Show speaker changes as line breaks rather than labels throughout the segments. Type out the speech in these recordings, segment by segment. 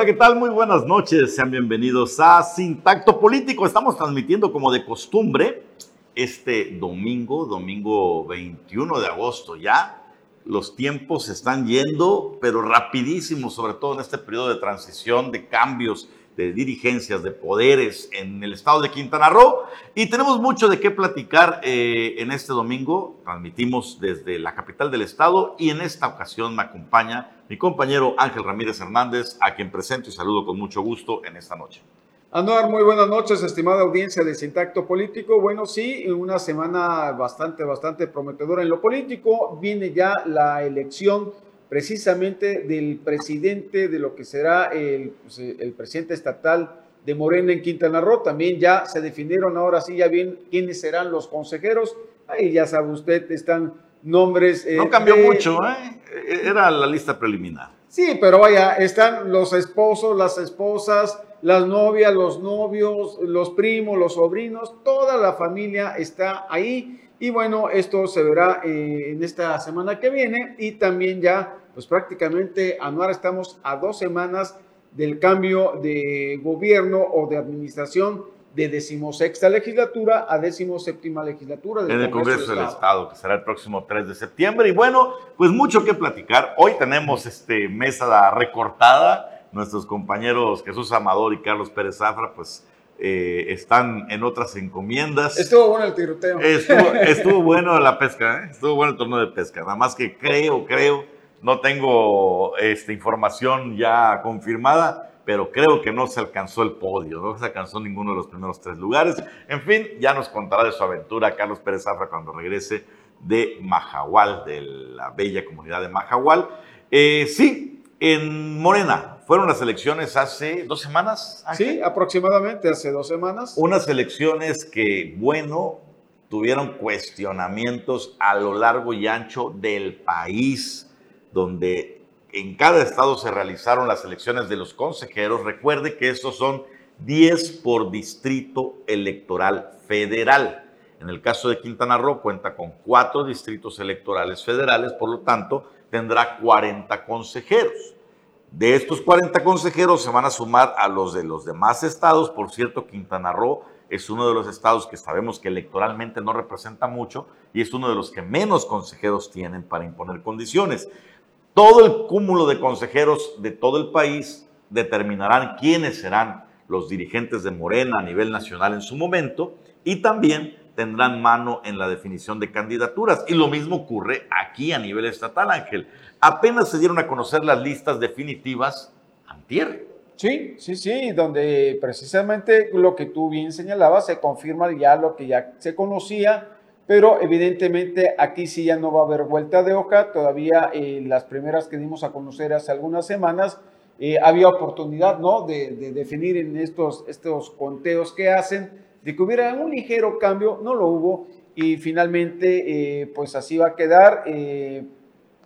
Hola, ¿qué tal? Muy buenas noches. Sean bienvenidos a Sintacto Político. Estamos transmitiendo como de costumbre este domingo, domingo 21 de agosto ya. Los tiempos están yendo, pero rapidísimo, sobre todo en este periodo de transición, de cambios dirigencias, de poderes en el estado de Quintana Roo. Y tenemos mucho de qué platicar eh, en este domingo. Transmitimos desde la capital del estado y en esta ocasión me acompaña mi compañero Ángel Ramírez Hernández, a quien presento y saludo con mucho gusto en esta noche.
Anuar, muy buenas noches, estimada audiencia de Sintacto Político. Bueno, sí, una semana bastante, bastante prometedora en lo político. Viene ya la elección precisamente del presidente de lo que será el, pues, el presidente estatal de Morena en Quintana Roo. También ya se definieron ahora sí ya bien quiénes serán los consejeros. Ahí ya sabe usted, están nombres.
Eh, no cambió mucho, ¿eh? Era la lista preliminar.
Sí, pero vaya, están los esposos, las esposas, las novias, los novios, los primos, los sobrinos, toda la familia está ahí. Y bueno, esto se verá eh, en esta semana que viene y también ya pues prácticamente, Anuar, estamos a dos semanas del cambio de gobierno o de administración de decimosexta legislatura a decimoséptima legislatura
del en el Congreso, del Estado. que será el próximo 3 de septiembre. Y bueno, pues mucho que platicar. Hoy tenemos este mesa recortada. Nuestros compañeros Jesús Amador y Carlos Pérez Zafra, pues eh, están en otras encomiendas.
Estuvo bueno el tiroteo.
Estuvo, estuvo bueno la pesca, ¿eh? estuvo bueno el torneo de pesca. Nada más que creo, creo no tengo esta información ya confirmada, pero creo que no se alcanzó el podio, no se alcanzó ninguno de los primeros tres lugares. En fin, ya nos contará de su aventura Carlos Pérez Zafra cuando regrese de Majahual, de la bella comunidad de Majahual. Eh, sí, en Morena, fueron las elecciones hace dos semanas.
Sí, aproximadamente hace dos semanas.
Unas elecciones que, bueno, tuvieron cuestionamientos a lo largo y ancho del país donde en cada estado se realizaron las elecciones de los consejeros. Recuerde que estos son 10 por distrito electoral federal. En el caso de Quintana Roo cuenta con cuatro distritos electorales federales, por lo tanto tendrá 40 consejeros. De estos 40 consejeros se van a sumar a los de los demás estados. Por cierto, Quintana Roo es uno de los estados que sabemos que electoralmente no representa mucho y es uno de los que menos consejeros tienen para imponer condiciones. Todo el cúmulo de consejeros de todo el país determinarán quiénes serán los dirigentes de Morena a nivel nacional en su momento y también tendrán mano en la definición de candidaturas. Y lo mismo ocurre aquí a nivel estatal, Ángel. Apenas se dieron a conocer las listas definitivas antier.
Sí, sí, sí, donde precisamente lo que tú bien señalabas se confirma ya lo que ya se conocía pero evidentemente aquí sí ya no va a haber vuelta de hoja, todavía eh, las primeras que dimos a conocer hace algunas semanas, eh, había oportunidad ¿no? de, definir en estos, estos conteos que hacen, de que hubiera un ligero cambio, no lo hubo, y finalmente eh, pues así va a quedar,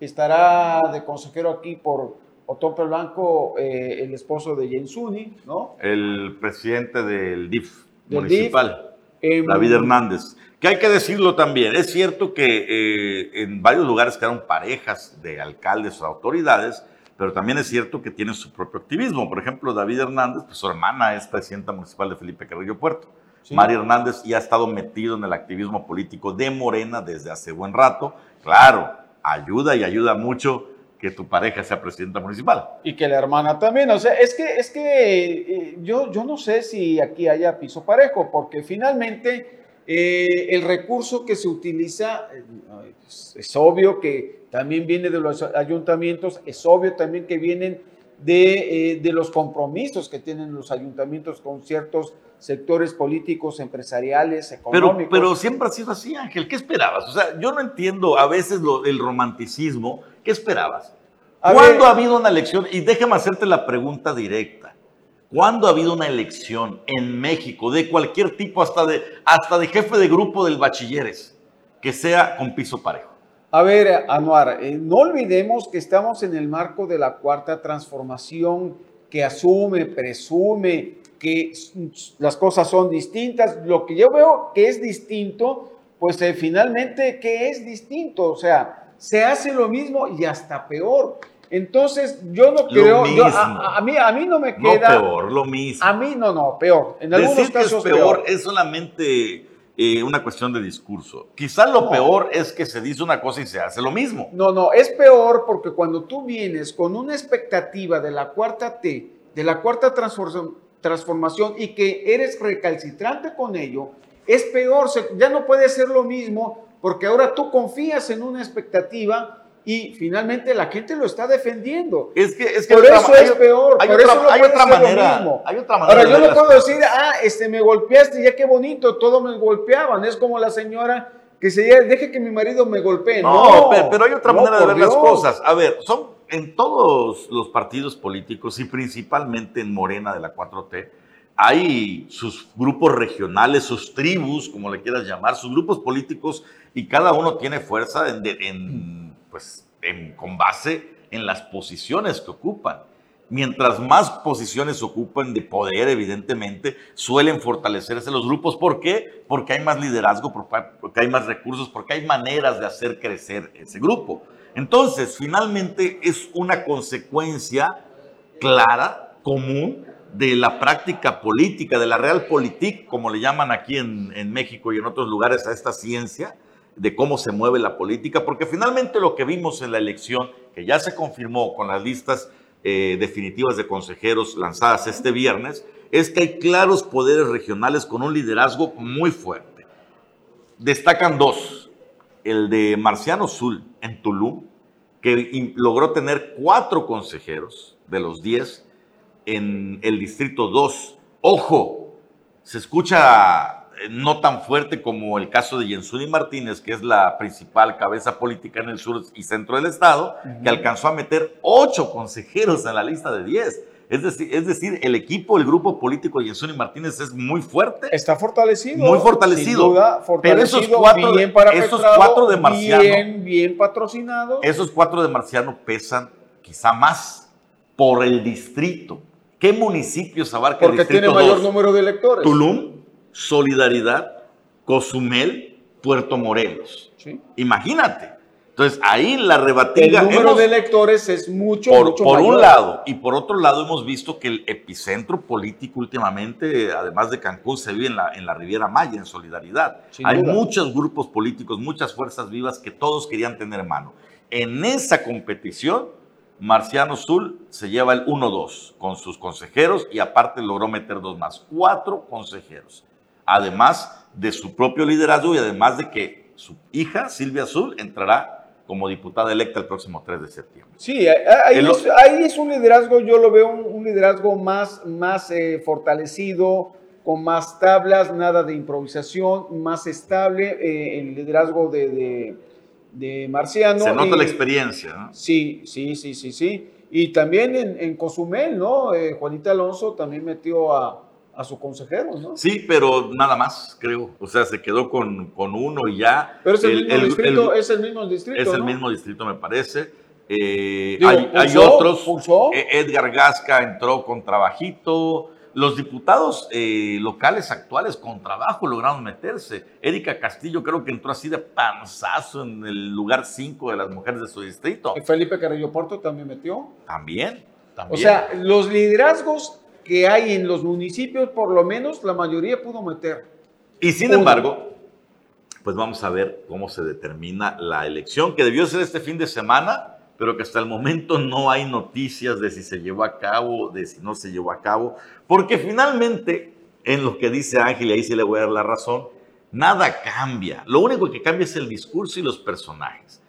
estará de consejero aquí por Otón Blanco, el esposo de Jensuni, ¿no?
El presidente del DIF municipal, David Hernández. Que hay que decirlo también, es cierto que eh, en varios lugares quedaron parejas de alcaldes o autoridades, pero también es cierto que tienen su propio activismo. Por ejemplo, David Hernández, pues su hermana es presidenta municipal de Felipe Carrillo Puerto. María Hernández ya ha estado metido en el activismo político de Morena desde hace buen rato. Claro, ayuda y ayuda mucho que tu pareja sea presidenta municipal.
Y que la hermana también. O sea, es que, es que eh, yo, yo no sé si aquí haya piso parejo, porque finalmente eh, el recurso que se utiliza, eh, es, obvio que también viene de los ayuntamientos, es obvio también que vienen de, eh, de, los compromisos que tienen los ayuntamientos con ciertos sectores políticos, empresariales, económicos.
Pero, pero siempre ha sido así, Ángel. ¿Qué esperabas? O sea, yo no entiendo a veces lo, el romanticismo. ¿Qué esperabas? ¿Cuándo ha habido una elección? Y déjame hacerte la pregunta directa. ¿Cuándo ha habido una elección en México de cualquier tipo, hasta de, hasta de jefe de grupo del bachilleres, que sea con piso parejo?
A ver, Anuar, eh, no olvidemos que estamos en el marco de la cuarta transformación que asume, presume que las cosas son distintas. Lo que yo veo que es distinto, pues eh, finalmente, ¿qué es distinto? O sea, se hace lo mismo y hasta peor. Entonces, yo no creo, yo- a, a mí, a mí no me
No
queda...
peor, lo mismo.
A mí no, no, peor. En algunos
Decir que es peor,
peor.
es solamente eh, una cuestión de discurso. Quizá lo
No.
peor es que se dice una cosa y se hace lo mismo.
No, no, es peor porque cuando tú vienes con una expectativa de la cuarta T, de la cuarta transfor- transformación y que eres recalcitrante con ello, es peor, ya no puede ser lo mismo porque ahora tú confías en una expectativa y finalmente la gente lo está defendiendo.
Es que, es que
Por eso es peor,
hay
por
otra-
eso no
hay
puede
otra
ser lo
manera,
mismo.
hay otra manera
Ahora yo no puedo decir, ah, este, me golpeaste, ya qué bonito, todos me golpeaban. Es como la señora que se deje que mi marido me golpee.
No,
No,
pe- pero hay otra
no,
manera de ver las cosas. A ver, son en todos los partidos políticos y principalmente en Morena de la 4T, hay sus grupos regionales, sus tribus, como le quieras llamar, sus grupos políticos y cada uno tiene fuerza en, de- en, pues, con base en las posiciones que ocupan. Mientras más posiciones ocupan de poder, evidentemente, suelen fortalecerse los grupos. ¿Por qué? Porque hay más liderazgo, porque hay más recursos, porque hay maneras de hacer crecer ese grupo. Entonces, finalmente es una consecuencia clara, común, de la práctica política, de la realpolitik, como le llaman aquí en México y en otros lugares a esta ciencia, de cómo se mueve la política, porque finalmente lo que vimos en la elección, que ya se confirmó con las listas eh, definitivas de consejeros lanzadas este viernes, es que hay claros poderes regionales con un liderazgo muy fuerte. Destacan dos, el de Marciano Sul en Tulum, que logró tener cuatro consejeros de los diez en el distrito 2. Ojo, se escucha no tan fuerte como el caso de Jensuni Martínez, que es la principal cabeza política en el sur y centro del estado, que alcanzó a meter ocho consejeros en la lista de 10. Es decir, es decir, el equipo, el grupo político de Jensuni Martínez es muy fuerte.
Está fortalecido.
Muy fortalecido.
Sin duda,
Pero esos
fortalecido,
cuatro
bien
esos cuatro de Marciano.
Bien, bien patrocinado.
Esos cuatro de Marciano pesan quizá más por el distrito. ¿Qué municipios abarca el
porque
distrito
tiene mayor
2?
número de electores.
Tulum, Solidaridad, Cozumel, Puerto Morelos.
Sí.
Imagínate. Entonces, ahí la
El
rebatinga.
número
hemos-
de electores es mucho,
por,
mucho
por un lado, y por otro lado hemos visto que el epicentro político últimamente, además de Cancún, se vive en la, en la Riviera Maya, en solidaridad.
Sin
Hay
duda.
muchos grupos políticos, muchas fuerzas vivas que todos querían tener mano. En esa competición, Marciano Sul se lleva el 1-2 con sus consejeros y aparte logró meter dos más, cuatro consejeros. Además de su propio liderazgo y además de que su hija, Silvia Sul, entrará como diputada electa el próximo 3 de septiembre.
Sí, ahí,
El-
es, ahí es un liderazgo, yo lo veo un, un liderazgo más, más eh, fortalecido, con más tablas, nada de improvisación, más estable, eh, el liderazgo de, de, de Marciano.
Se nota
y-
la experiencia. ¿no?
Sí, sí, sí, sí, sí. Y también en, en Cozumel, ¿no? Eh, Juanita Alonso también metió a, a su consejero, ¿no?
Sí, pero nada más, creo. O sea, se quedó con, con uno y ya.
Pero es el, mismo
el-
distrito,
el-
es el mismo distrito,
es el mismo distrito, me parece. Eh,
Digo,
hay, otros.
pulsó.
Eh, Edgar Gasca entró con trabajito. Los diputados eh, locales actuales con trabajo lograron meterse. Erika Castillo creo que entró así de panzazo en el lugar 5 de las mujeres de su distrito.
Felipe Carrillo Porto también metió.
También,
O
también.
sea, los liderazgos que hay en los municipios, por lo menos la mayoría pudo meter.
Y sin
Uno.
embargo, pues vamos a ver cómo se determina la elección, que debió ser este fin de semana, pero que hasta el momento no hay noticias de si se llevó a cabo, de si no se llevó a cabo, porque finalmente, en lo que dice Ángel, y ahí sí le voy a dar la razón, nada cambia. Lo único que cambia es el discurso y los personajes.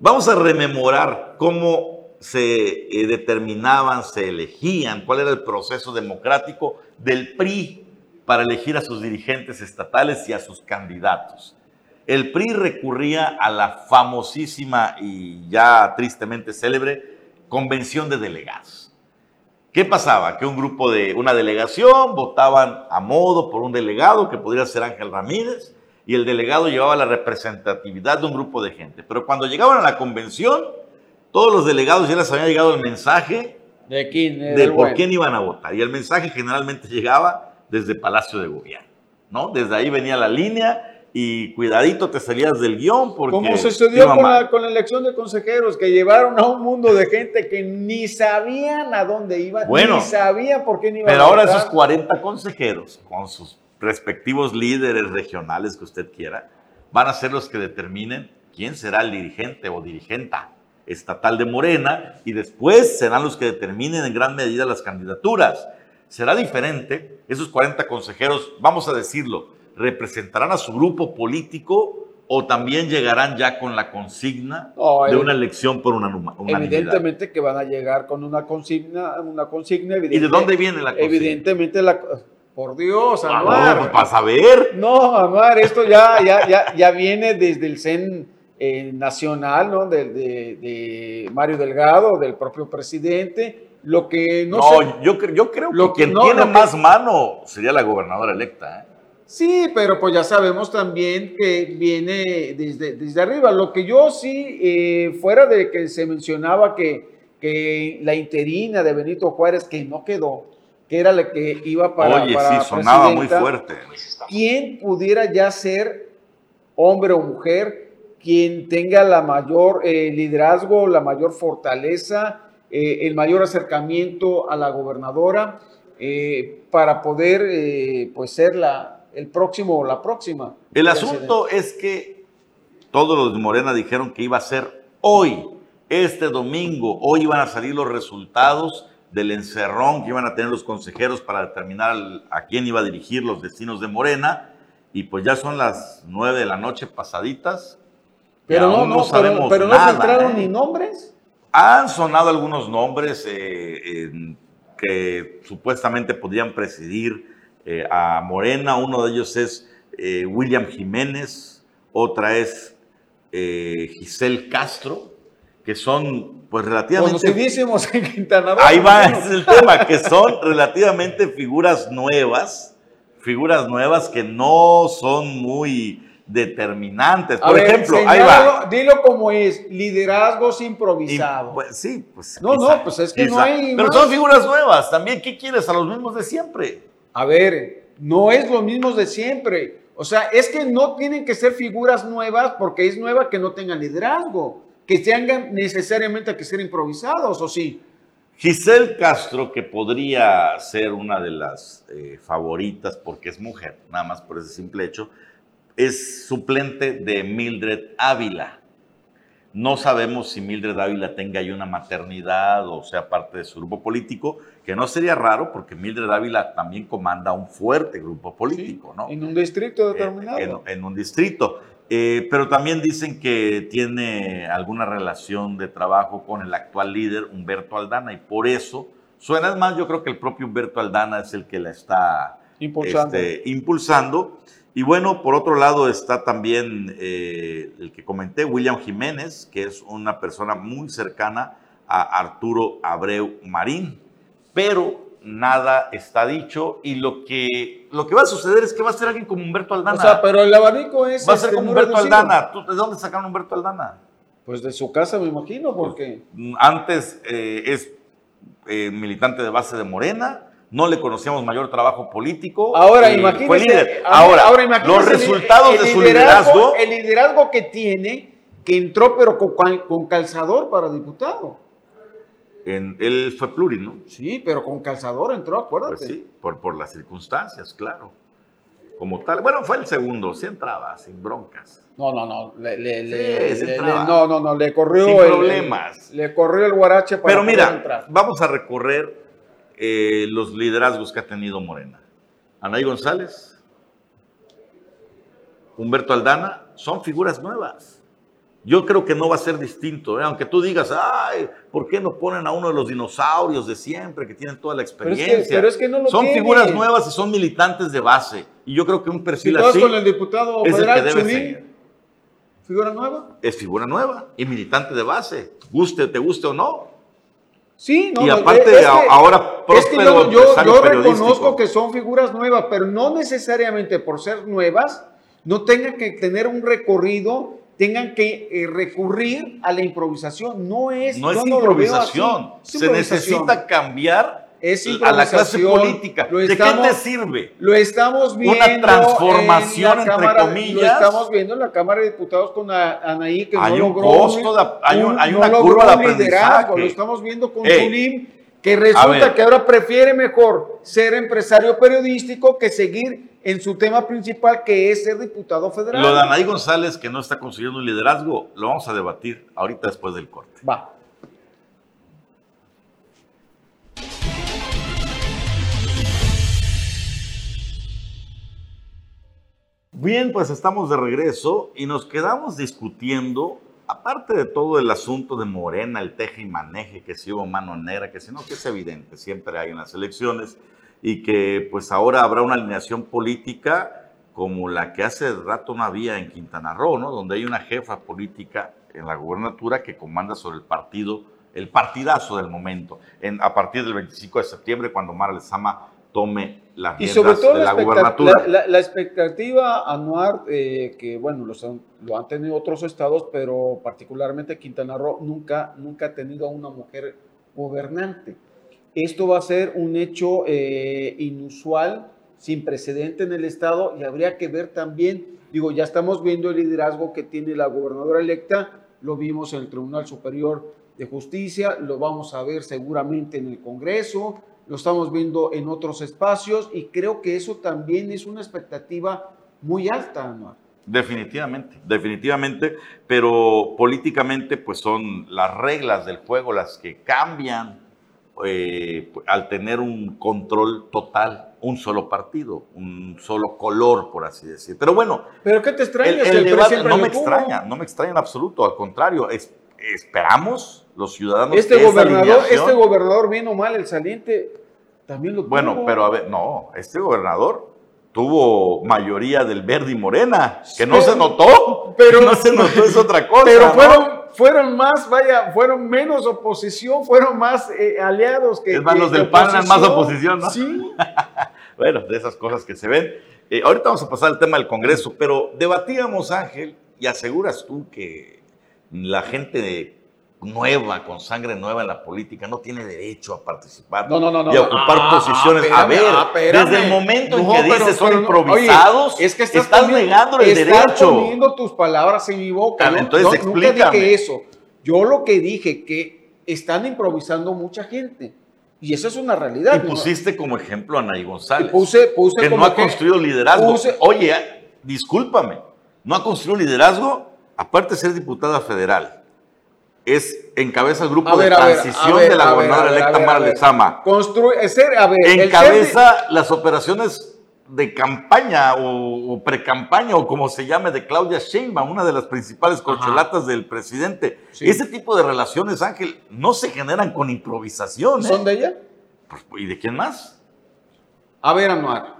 Vamos a rememorar cómo se eh, determinaban, se elegían, cuál era el proceso democrático del PRI para elegir a sus dirigentes estatales y a sus candidatos. El PRI recurría a la famosísima y ya tristemente célebre convención de delegados. ¿Qué pasaba? Que un grupo de una delegación votaban a modo por un delegado que podría ser Ángel Ramírez y el delegado llevaba la representatividad de un grupo de gente. Pero cuando llegaban a la convención, todos los delegados ya les había llegado el mensaje
¿De quién?
De por
bueno.
quién iban a votar. Y el mensaje generalmente llegaba desde Palacio de Gobierno, ¿no? Desde ahí venía la línea y cuidadito te salías del guion porque...
Como sucedió con la, con la, elección de consejeros, que llevaron a un mundo de gente que ni sabían a dónde iban, bueno, ni sabían por qué iban
Pero ahora esos 40 consejeros, con sus respectivos líderes regionales que usted quiera, van a ser los que determinen quién será el dirigente o dirigenta estatal de Morena y después serán los que determinen en gran medida las candidaturas. Será diferente, esos 40 consejeros, vamos a decirlo, representarán a su grupo político o también llegarán ya con la consigna de una elección por una,
unanimidad? Evidentemente que van a llegar con una consigna, una consigna.
¿Y de dónde viene la consigna?
Evidentemente la... Por Dios,
Anuar. No, pues, para saber.
No, Anuar, esto ya, ya, ya, ya viene desde el CEN eh, nacional, ¿no? De, de, Mario Delgado, del propio presidente. Lo que no,
no yo, yo creo que, quien tiene más mano sería la gobernadora electa. ¿eh?
Sí, pero pues ya sabemos también que viene desde, desde arriba. Lo que yo sí, eh, fuera de que se mencionaba que, que la interina de Benito Juárez, que no quedó, que era la que iba para.
Oye, sí, sonaba muy fuerte.
¿Quién pudiera ya ser hombre o mujer, quien tenga la mayor eh, liderazgo, la mayor fortaleza, eh, el mayor acercamiento a la gobernadora, para poder pues ser la, el próximo o la próxima.
El asunto es que todos los de Morena dijeron que iba a ser hoy, este domingo, hoy iban a salir los resultados del encerrón que iban a tener los consejeros para determinar a quién iba a dirigir los destinos de Morena. Y pues ya son las nueve de la noche pasaditas.
Pero no, no, sabemos pero, no filtraron ¿eh? ni nombres.
Han sonado algunos nombres eh, que supuestamente podrían presidir eh, a Morena. Uno de ellos es eh, William Jiménez, otra es Giselle Castro, que son pues relativamente...
en Quintana Roo.
Ahí va, es el tema, que son relativamente figuras nuevas, figuras nuevas que no son muy determinantes. Por ejemplo, ahí va.
Dilo como es, liderazgos improvisados.
Pues, sí, pues.
No, no, pues es que no hay.
Pero son figuras nuevas. También, ¿qué quieres? A los mismos de siempre.
A ver, no es lo mismo de siempre. O sea, es que no tienen que ser figuras nuevas porque es nueva que no tengan liderazgo, que tengan necesariamente que ser improvisados, ¿o sí?
Giselle Castro, que podría ser una de las eh, favoritas porque es mujer, nada más por ese simple hecho, es suplente de Mildred Ávila. No sabemos si Mildred Ávila tenga ahí una maternidad o sea parte de su grupo político, que no sería raro porque Mildred Ávila también comanda un fuerte grupo político, ¿no?
En un distrito determinado.
En, un distrito. Eh, pero también dicen que tiene alguna relación de trabajo con el actual líder, Humberto Aldana, y por eso suena más, yo creo que el propio Humberto Aldana es el que la está impulsando. Este, impulsando. Y bueno, por otro lado está también eh, el que comenté, William Jiménez, que es una persona muy cercana a Arturo Abreu Marín, pero nada está dicho y lo que, lo que va a suceder es que va a ser alguien como Humberto Aldana. O
sea, pero el abanico es...
Va a ser este, como Humberto Aldana. ¿De dónde sacaron Humberto Aldana?
Pues de su casa, me imagino, porque...
Pues, antes eh, es eh, militante de base de Morena, no le conocíamos mayor trabajo político.
Ahora, imagínese.
Ahora, ahora los resultados de su liderazgo.
El liderazgo que tiene, que entró pero con, calzador para diputado.
En, él fue pluri, ¿no?
Sí, pero con calzador entró, acuérdate. Pues
sí, por, por las circunstancias, claro. Como tal. Bueno, fue el segundo, sí entraba, sin broncas.
No, no, no. Le, no, no, no, le corrió.
Sin problemas.
Le corrió el guarache
para Pero mira, vamos a recorrer eh, los liderazgos que ha tenido Morena. Anaí González, Humberto Aldana, son figuras nuevas. Yo creo que no va a ser distinto, ¿eh? aunque tú digas, ay, ¿por qué no ponen a uno de los dinosaurios de siempre que tienen toda la experiencia? son figuras nuevas y son militantes de base. Y yo creo que un perfil así
con el diputado
es el que debe
¿Figura nueva?
Es figura nueva y militante de base, guste, te guste o no.
Sí, no,
y aparte ahora
es que yo, yo, reconozco que son figuras nuevas, pero no necesariamente por ser nuevas, no tengan que tener un recorrido, tengan que eh, recurrir a la improvisación. No es,
no es improvisación. se necesita cambiar
es
a la clase política.
Lo
¿De qué te sirve?
Lo estamos viendo.
Una transformación,
en
entre
Cámara-
comillas.
Lo estamos viendo en la Cámara de Diputados con Anaí, que
Hay
no
un
logró.
costo de- hay un- hay
no
una curva de
liderazgo. Lo estamos viendo con
Ey.
Que resulta que ahora prefiere mejor ser empresario periodístico que seguir en su tema principal, que es ser diputado federal.
Lo de Anaí González, que no está consiguiendo un liderazgo, lo vamos a debatir ahorita después del corte.
Va.
Bien, pues estamos de regreso y nos quedamos discutiendo, aparte de todo el asunto de Morena, el teje y maneje, que si hubo mano negra, que si no, que es evidente, siempre hay en las elecciones, y que pues ahora habrá una alineación política como la que hace rato no había en Quintana Roo, ¿no? Donde hay una jefa política en la gubernatura que comanda sobre el partido, el partidazo del momento, en, a partir del 25 de septiembre, cuando Mara Lezama tome las
Y sobre todo
de
la,
la gubernatura.
la- la expectativa anual, eh, que bueno, los han- lo han tenido otros estados, pero particularmente Quintana Roo nunca, nunca ha tenido a una mujer gobernante. Esto va a ser un hecho eh, inusual, sin precedente en el estado, y habría que ver también, digo, ya estamos viendo el liderazgo que tiene la gobernadora electa, lo vimos en el Tribunal Superior de Justicia, lo vamos a ver seguramente en el Congreso, lo estamos viendo en otros espacios y creo que eso también es una expectativa muy alta, Anuar.
Definitivamente, definitivamente, pero políticamente pues son las reglas del juego las que cambian eh, al tener un control total, un solo partido, un solo color, por así decir. Pero bueno,
Pero ¿qué te extraña?
el, el debate no me extraña, no me extraña en absoluto, al contrario, es- esperamos los ciudadanos
Este gobernador, este gobernador bien o mal, el saliente, también lo
Bueno,
tuvo.
pero a ver, no, este gobernador tuvo mayoría del verde y morena, que no
Pero-
se notó,
pero-
no se notó, es otra cosa.
Pero
¿no?
fueron, fueron más, vaya, fueron menos oposición, fueron más eh, aliados que.
Es más, los del PAN eran más oposición, ¿no?
Sí.
Bueno, de esas cosas que se ven. Eh, ahorita vamos a pasar al tema del Congreso, pero debatíamos, Ángel, y aseguras tú que la gente de- nueva, con sangre nueva en la política, no tiene derecho a participar
No, no, no, no.
y a ocupar
Ah,
posiciones.
espérame,
a ver,
ah,
desde el momento en
No,
que
pero-
dices son
pero no,
improvisados,
oye, es que estás,
estás
poniendo-
negando el
estás
derecho.
poniendo tus palabras en mi boca.
Ah,
Yo-
entonces
yo nunca
explícame.
dije eso. Yo lo que dije que están improvisando mucha gente. Y esa es una realidad.
Y
¿no?
pusiste como ejemplo a Nay González.
Puse- puse
que
como
no ha
que-
construido liderazgo.
puse-
Oye, discúlpame, no ha construido liderazgo, aparte de ser diputada federal. Es encabeza el grupo
ver,
de transición
ver,
de la gobernadora electa Mara. Lezama.
El
Encabeza las operaciones de campaña o, o precampaña o como se llame de Claudia Sheinbaum, una de las principales corcholatas del presidente.
Sí.
Ese tipo de relaciones, Ángel, no se generan con improvisación. ¿eh?
¿Son de ella?
Pues, ¿Y de quién más?
A ver, Anuar.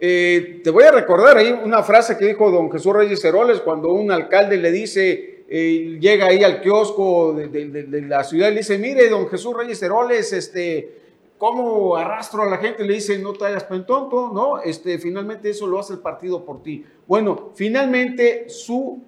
eh, te voy a recordar ahí una frase que dijo don Jesús Reyes Heroles cuando un alcalde le dice, eh, llega ahí al kiosco de, la ciudad y le dice, mire, don Jesús Reyes Heroles, este, ¿cómo arrastro a la gente? Le dice, no te hagas pentonto, ¿no? Este, finalmente eso lo hace el partido por ti. Bueno, finalmente su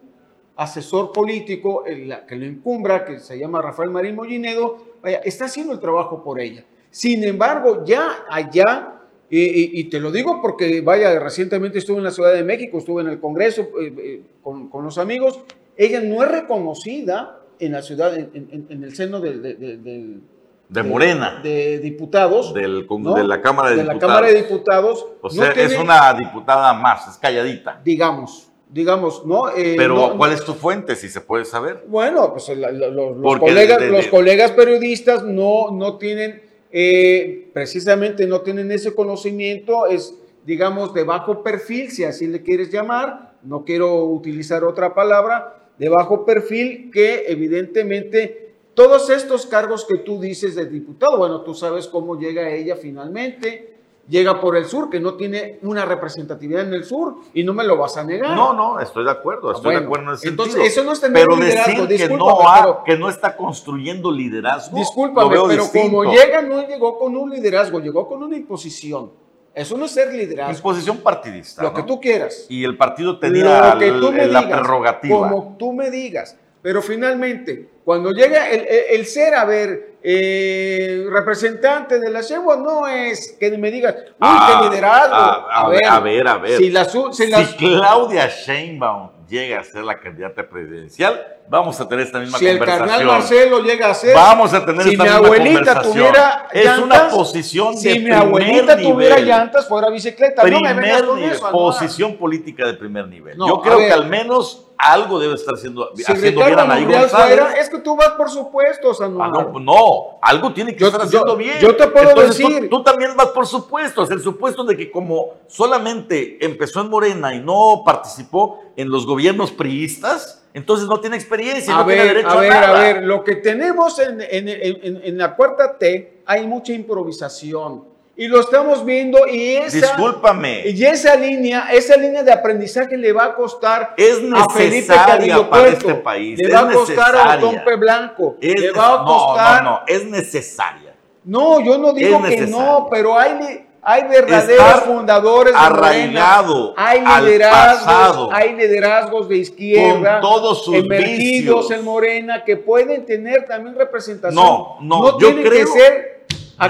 asesor político, el que lo encumbra, que se llama Rafael Marín Mollinedo, vaya, está haciendo el trabajo por ella. Sin embargo, ya allá, y te lo digo porque, vaya, recientemente estuve en la Ciudad de México, estuve en el Congreso eh, eh, con, con los amigos, ella no es reconocida en la ciudad, en, en- en el seno del- de, de- del-
De Morena.
de diputados.
del, de la Cámara de,
de la
Diputados.
Cámara de Diputados.
O
no
sea, es una diputada más, es calladita.
digamos, digamos, ¿no? Eh,
Pero,
no-
¿cuál es tu fuente, si se puede saber?
Bueno, pues la- la- los, los colegas, los colegas periodistas no, no tienen, eh, precisamente no tienen ese conocimiento, es, digamos, de bajo perfil, si así le quieres llamar, no quiero utilizar otra palabra, de bajo perfil que evidentemente todos estos cargos que tú dices de diputado, bueno, tú sabes cómo llega ella finalmente, llega por el sur, que no tiene una representatividad en el sur, y no me lo vas a negar.
No, no, estoy de acuerdo, estoy
Bueno,
de acuerdo en ese
entonces,
sentido.
eso no es tener
Pero
liderazgo,
decir que no, ha-
pero-
que no está construyendo liderazgo,
Discúlpame, pero
distinto.
como llega, no llegó con un liderazgo, llegó con una imposición. Eso no es ser liderazgo.
Disposición partidista.
Lo
¿no?
que tú quieras.
Y el partido tenía
Lo que tú me
la
digas,
prerrogativa.
Como tú me digas. Pero finalmente, cuando llega el, el- el ser, a ver, eh, representante de la yegua no es que me digas, uy,
Ah,
qué liderazgo.
ah, a ver, a ver, a ver.
Si, la si
Si
las-
Claudia Sheinbaum llega a ser la candidata presidencial, vamos a tener esta misma
si el
conversación.
carnal Marcelo llega a ser,
Vamos a tener
si
esta
mi
misma
abuelita
conversación.
tuviera
es
llantas,
una posición de
si mi
primer
abuelita tuviera llantas, fuera bicicleta. no me vengas
primer
con
nivel,
eso, Anuar.
posición política de primer nivel.
No,
Yo creo
ver.
que al menos algo debe estar haciendo,
Si
haciendo bien Anaí González.
es que tú vas por supuestos,
Ah,
Anuar.
no, no, algo tiene que
Yo-
estar
yo-
haciendo bien.
yo te puedo
Entonces, tú-
decir-
Tú, también vas por supuestos, el supuesto de que como solamente empezó en Morena y no participó en los gobiernos priistas, entonces no tiene experiencia,
a
no tiene derecho
a
a,
ver,
nada.
a ver, lo que tenemos en, en- en- en- en la cuarta T, hay mucha improvisación. Y lo estamos viendo y esa,
Discúlpame,
y esa línea, esa línea de aprendizaje le va a costar
es
a Felipe Carrillo
para
Puerto,
este país.
le
es
va a costar a
necesaria.
Otompe Blanco,
Es
le va a costar...
No, no, no, es necesaria.
No, yo no digo que no, pero hay, hay verdaderos
Estar
fundadores de
arraigado
Morena. Hay liderazgos,
pasado.
hay liderazgos de izquierda,
Con todos sus
emergidos
vicios.
en Morena que pueden tener también representación.
No, no, yo
tienen que ser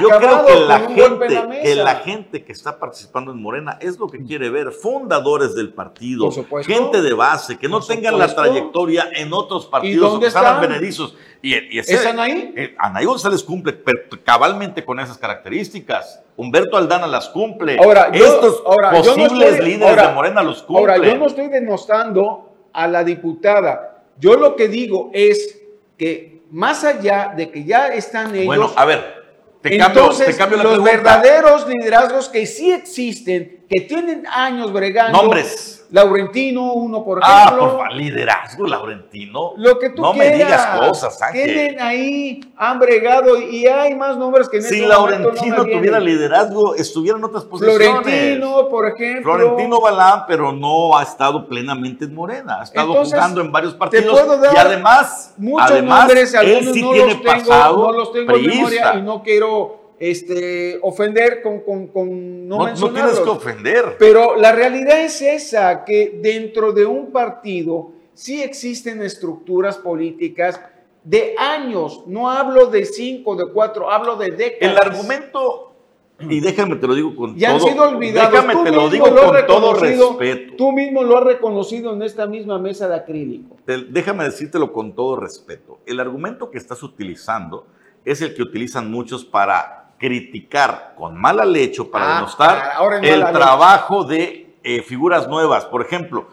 Yo creo que la, gente, que la gente que está participando en Morena es lo que quiere ver, fundadores del partido, gente de base, que no tengan la trayectoria en otros partidos que
están?
advenedizos. Y, y ese-
¿Es Anaí?
eh, Anaí González cumple cabalmente con esas características. Humberto Aldana las cumple.
Ahora, yo-
Estos
ahora, yo no
posibles
estoy-
líderes
ahora-
de Morena los cumplen.
Ahora, yo no estoy denostando a la diputada. Yo lo que digo es que más allá de que ya están ellos,
Bueno, a ver, te cambio,
entonces
te cambio la
los
pregunta.
verdaderos liderazgos que sí existen, que tienen años bregando,
Nombres.
Laurentino, uno por
Ah,
ejemplo,
por favor, liderazgo, Laurentino.
lo que tú
no
quieras,
me digas cosas, Ángel.
tienen ahí, han bregado y hay más nombres que en
Si
este no
Laurentino tuviera liderazgo, estuviera en otras posiciones.
Florentino, por ejemplo.
Florentino Balán, pero no ha estado plenamente en Morena. Ha estado
Entonces,
jugando en varios partidos. y además,
muchos
además
nombres,
él
algunos
sí
no
tiene
los tengo,
pasado
no los tengo en memoria y no quiero este, ofender con, con, con no,
No, no tienes que ofender.
Pero la realidad es esa, que dentro de un partido sí existen estructuras políticas de años, no hablo de cinco, de cuatro, hablo de décadas.
El argumento, y déjame te lo digo con
Ya han
todo.
sido olvidados.
Déjame
Tú
te lo digo
has
con todo respeto.
Tú mismo lo has reconocido en esta misma mesa de acrílico.
Te- déjame decírtelo con todo respeto. El argumento que estás utilizando es el que utilizan muchos para criticar con mala leche para
Ah,
denostar
ahora
el
leche.
trabajo de eh, figuras nuevas. Por ejemplo,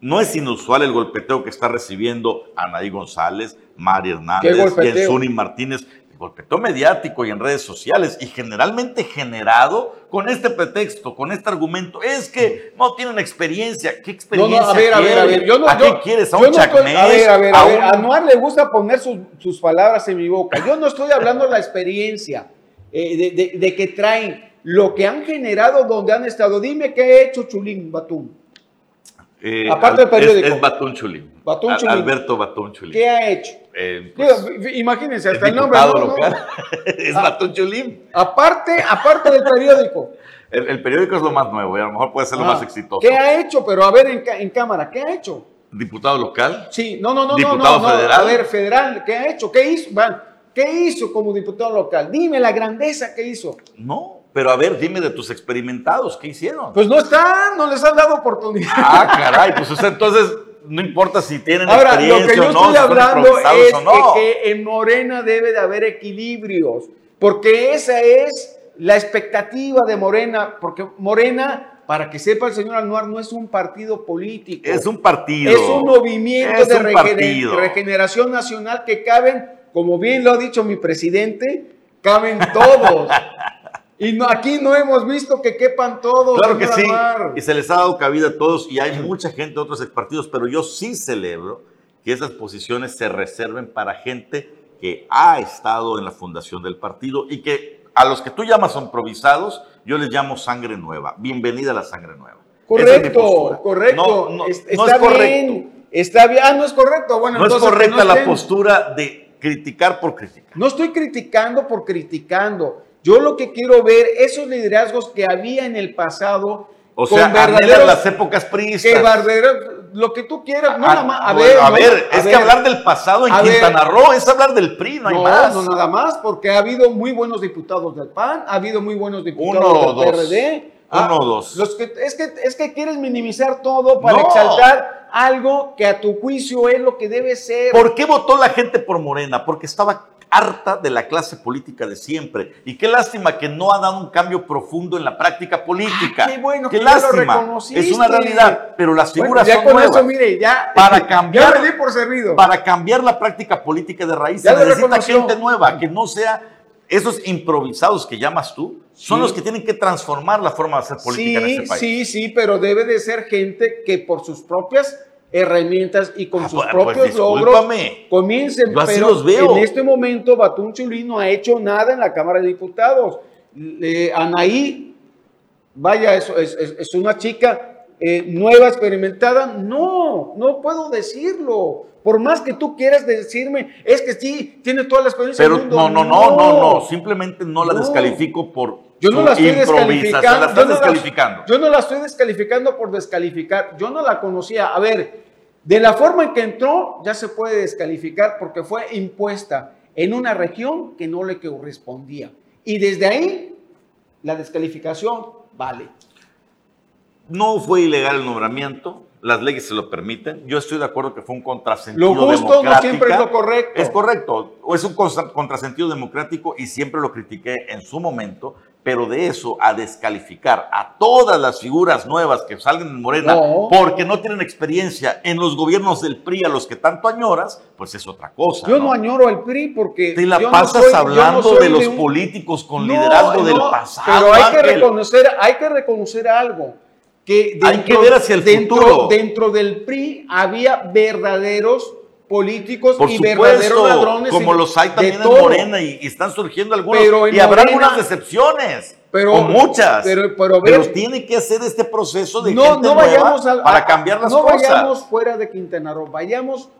no es inusual el golpeteo que está recibiendo Anaí González, Mari Hernández? Jensuni Martínez. Golpeteo mediático y en redes sociales y generalmente generado con este pretexto, con este argumento. Es que no tienen experiencia. ¿Qué experiencia
no, a ver, a ver, a ver. Yo no,
¿A
yo-
qué quieres? ¿A un
no estoy-? A ver, a ver, a
¿A
ver.
un-
A Anuar le gusta poner sus, sus palabras en mi boca. Yo no estoy hablando de la experiencia, eh, de, de- de que traen lo que han generado donde han estado. Dime qué ha hecho Chulín Batum.
Eh,
Aparte del
es-
periódico.
Es, Batún Chulín.
Batún Chulín.
Alberto Batún Chulín.
¿Qué ha hecho?
Eh,
Digo,
pues,
imagínense,
es
hasta el nombre. ¿no?
local. es
Ah.
Batún Chulín.
Aparte, aparte del periódico.
El, el periódico es lo más nuevo y a lo mejor puede ser lo
Ah,
más exitoso.
¿Qué ha hecho? Pero a ver en, en cámara, ¿qué ha hecho?
Diputado local.
Sí, no, no, no, no,
Diputado
no, no.
federal.
A ver, federal, ¿qué ha hecho? ¿Qué hizo? Van, ¿Qué hizo como diputado local? Dime la grandeza que hizo.
No, pero a ver, dime de tus experimentados, ¿qué hicieron?
Pues no están, no les han dado oportunidad.
ah, caray, pues usted entonces no importa si tienen
Ahora, lo que yo
o no,
estoy hablando es
o no.
que, que en Morena debe de haber equilibrios, porque esa es la expectativa de Morena, porque Morena, para que sepa el señor Anuar, no es un partido político.
Es un partido.
Es un movimiento
Es
de
un
regener-
partido.
regeneración nacional que caben, como bien lo ha dicho mi presidente, caben todos. y no, aquí no hemos visto que quepan todos.
Claro que sí, y se les ha dado cabida a todos y hay mucha gente de otros partidos, pero yo sí celebro que esas posiciones se reserven para gente que ha estado en la fundación del partido y que a los que tú llamas improvisados, yo les llamo sangre nueva. Bienvenida a la sangre nueva. Es
Correcto, correcto.
No, no-
Es-
no
está
es correcto.
bien. Está bien. Ah, no es correcto. Bueno,
No es
entonces
correcta la
estén-
postura de criticar por criticar.
No estoy criticando por criticando. Yo lo que quiero ver, esos liderazgos que había en el pasado,
O sea, las épocas
que
priistas.
verdaderos- lo que tú quieras, no
Ah,
nada más. A ver,
a
no,
ver,
a
es que
ver.
hablar del pasado en
A ver.
Quintana Roo es hablar del PRI, no hay más.
no nada más, porque ha habido muy buenos diputados del PAN, ha habido muy buenos diputados
Uno
del
dos.
PRD.
Uno o dos.
Los que, es, que, es que quieres minimizar todo para
No.
exaltar algo que a tu juicio es lo que debe ser.
¿Por qué votó la gente por Morena? Porque estaba harta de la clase política de siempre. Y qué lástima que no ha dado un cambio profundo en la práctica política.
Ah, qué bueno
qué
que ya lo
lástima.
reconociste.
es una realidad, pero las
Bueno,
figuras
ya
son
con
nuevas.
eso, mire, ya.
Para cambiar-
Ya por servido.
Para cambiar la práctica política de raíz
Ya
se
lo
necesita
reconoció.
gente nueva, que no sea esos improvisados que llamas tú, son
Sí.
los que tienen que transformar la forma de hacer política en
sí,
este país.
sí, sí, pero debe de ser gente que por sus propias herramientas y con
Ah,
sus
pues, pues,
propios logros
discúlpame.
comiencen.
Yo así
pero
los veo.
en este momento Batún Chulí no ha hecho nada en la Cámara de Diputados. Eh, Anaí, vaya, es, es- es una chica eh, nueva, experimentada. No, no puedo decirlo. Por más que tú quieras decirme, es que sí, tiene toda la experiencia
Pero
del mundo.
no, no, no, no, no, simplemente no la
No.
descalifico por
Yo no la estoy
improvisación,
descalificando.
la
yo
estás
no la-
descalificando.
yo no la estoy descalificando por descalificar. Yo no la conocía. A ver, de la forma en que entró, ya se puede descalificar porque fue impuesta en una región que no le correspondía. Y desde ahí, la descalificación vale.
No fue ilegal el nombramiento, las leyes se lo permiten. Yo estoy de acuerdo que fue un contrasentido
Lo justo no
democrático.
siempre es lo correcto.
Es correcto, o es un contra- contrasentido democrático y siempre lo critiqué en su momento, pero de eso a descalificar a todas las figuras nuevas que salgan en Morena
No.
porque no tienen experiencia en los gobiernos del PRI a los que tanto añoras, pues es otra cosa.
Yo no añoro al PRI porque.
Te la
yo no
pasas
soy- no
hablando
soy
de los
un-
políticos con
No,
liderazgo del
no,
pasado.
Pero hay que, reconocer, hay que reconocer algo. Que
Hay que ver hacia el
dentro,
futuro.
Dentro del PRI había verdaderos políticos
Por
y verdaderos ladrones.
como los hay también en
todo.
Morena y, y están surgiendo algunos.
Pero
y habrá
Morena-
algunas decepciones,
Pero-
o muchas.
pero- pero a
tiene que hacer este proceso de
No,
gente
no
nueva
vayamos al-
para
a-
cambiar las
no
cosas.
vayamos fuera de Quintana Roo, vayamos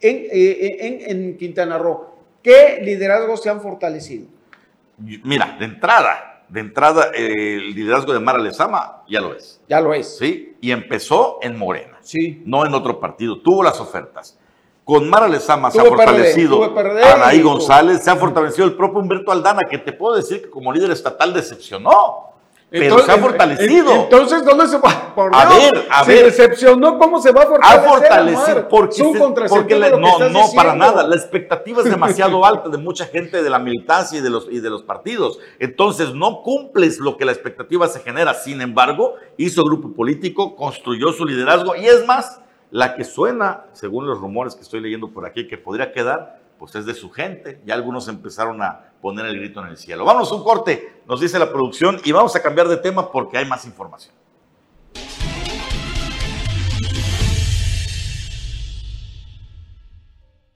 en, eh, en, en Quintana Roo. ¿Qué liderazgos se han fortalecido?
Mira, de entrada, de entrada, eh, el liderazgo de Mara Lezama ya lo es.
Ya lo es.
¿sí? Y empezó en Morena,
Sí.
no en otro partido. Tuvo las ofertas. Con Mara Lezama se ha fortalecido Anaí González, se ha fortalecido el propio Humberto Aldana, que te puedo decir que como líder estatal decepcionó, pero se ha fortalecido.
Entonces, ¿dónde se va? Por
A
Dios,
ver, a
si
ver.
decepcionó, ¿cómo se va a
ha
fortalecer?
fortalecido
Omar?
porque,
Es un
se- porque no, no, para nada. La expectativa es demasiado alta de mucha gente de la militancia y de los, y de los partidos. Entonces, no cumples lo que la expectativa se genera. Sin embargo, hizo grupo político, construyó su liderazgo y es más, la que suena, según los rumores que estoy leyendo por aquí, que podría quedar, pues es de su gente. Ya algunos empezaron a poner el grito en el cielo. A un corte, nos dice la producción, y vamos a cambiar de tema porque hay más información.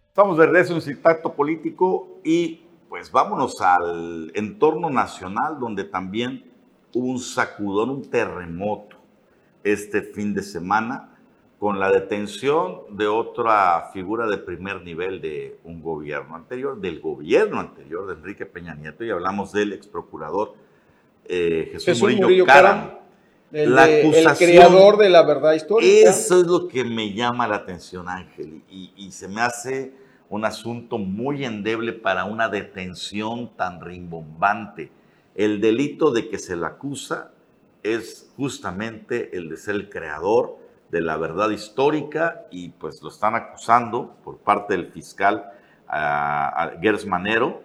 Estamos de regreso en Citacto Político y pues vámonos al entorno nacional donde también hubo un sacudón, un terremoto este fin de semana con la detención de otra figura de primer nivel de un gobierno anterior, del gobierno anterior de Enrique Peña Nieto, y hablamos del ex procurador eh, Jesús,
Jesús
Murillo,
Murillo
Caram.
Caram, El,
La
de- el
acusación-
creador de la verdad histórica.
Eso es lo que me llama la atención, Ángel, y, y se me hace un asunto muy endeble para una detención tan rimbombante. El delito de que se le acusa es justamente el de ser el creador de la verdad histórica y pues lo están acusando por parte del fiscal a, a Gers Manero.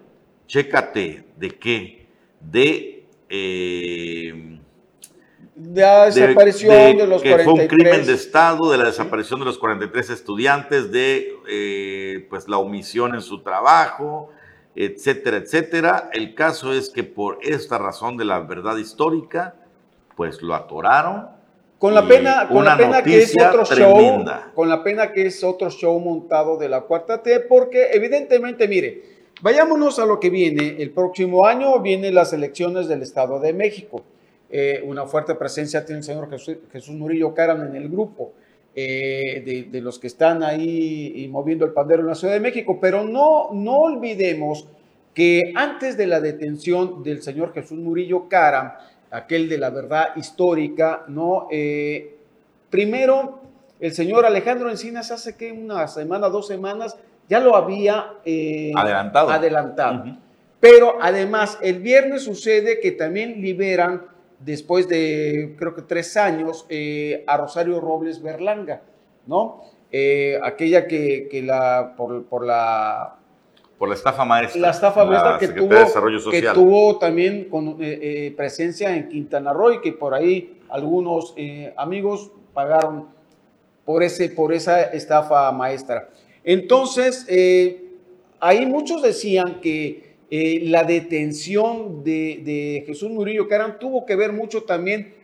Chécate de qué, de... eh,
la desaparición de, los
que fue un
43.
crimen de Estado, de la desaparición de los 43 estudiantes, de eh, pues la omisión en su trabajo, etcétera, etcétera. El caso es que por esta razón de la verdad histórica, pues lo atoraron.
Con la pena, con la pena que es otro
tremenda.
show, con la pena que es otro show montado de la cuarta T, porque evidentemente, mire, vayámonos a lo que viene. El próximo año vienen las elecciones del Estado de México. Eh, una fuerte presencia tiene el señor Jesús, Jesús Murillo Caram en el grupo. eh, de, de los que están ahí y moviendo el pandero en la Ciudad de México, pero no, no olvidemos que antes de la detención del señor Jesús Murillo Caram, aquel de la verdad histórica, ¿no? Eh, primero el señor Alejandro Encinas hace que una semana, dos semanas, ya lo había eh,
adelantado.
adelantado. Pero además, el viernes sucede que también liberan, después de creo que tres años, eh, a Rosario Robles Berlanga, ¿no? Aquella que, que la, por, por, la...
Por la estafa maestra.
La estafa maestra que tuvo, que tuvo también con, presencia en Quintana Roo y que por ahí algunos amigos pagaron por, ese, por esa estafa maestra. Entonces, eh, ahí muchos decían que eh, la detención de, Jesús Murillo Caram tuvo que ver mucho también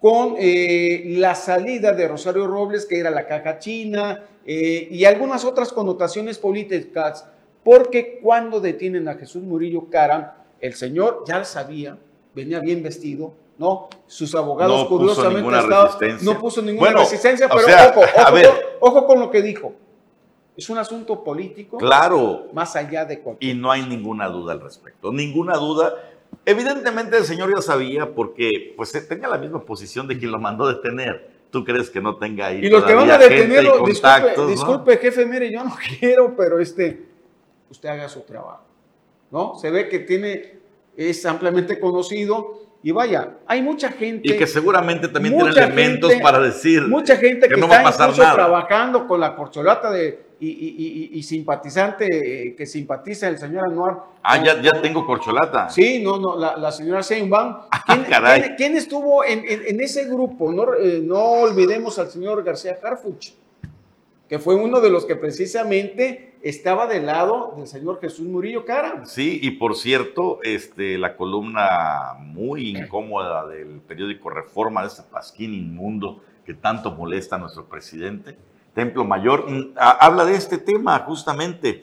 con eh, la salida de Rosario Robles, que era la caja china, y algunas otras connotaciones políticas, porque cuando detienen a Jesús Murillo Caram, el señor ya sabía, venía bien vestido, ¿no? Sus abogados
no
curiosamente
puso estaban,
no puso ninguna resistencia, pero ojo, ojo, ojo, con lo que dijo. Es un asunto político.
Claro.
Más allá de
cualquier. Y no hay ninguna duda al respecto. Ninguna duda. Evidentemente el señor ya sabía porque pues tenía la misma posición de quien lo mandó detener. ¿Tú crees que no tenga ahí?
Y los que van a detenerlo, disculpe, disculpe, jefe, mire, yo no quiero, pero este, usted haga su trabajo. ¿No? Se ve que tiene, es ampliamente conocido y vaya, hay mucha gente.
Y que seguramente también tiene elementos para decir.
Mucha gente que, está incluso trabajando con la corcholata de, y, simpatizante eh, que simpatiza el señor Anuar.
Ah, ya, ya tengo corcholata.
Sí, no, no, la, señora Seinbaum. ¿Quién, ¿quién, estuvo en, ese grupo? No, eh, no olvidemos al señor García Harfuch, que fue uno de los que precisamente estaba del lado del señor Jesús Murillo Cara.
Sí, y por cierto, este, la columna muy incómoda del periódico Reforma de este pasquín inmundo que tanto molesta a nuestro presidente, Templo Mayor, mm, habla de este tema justamente.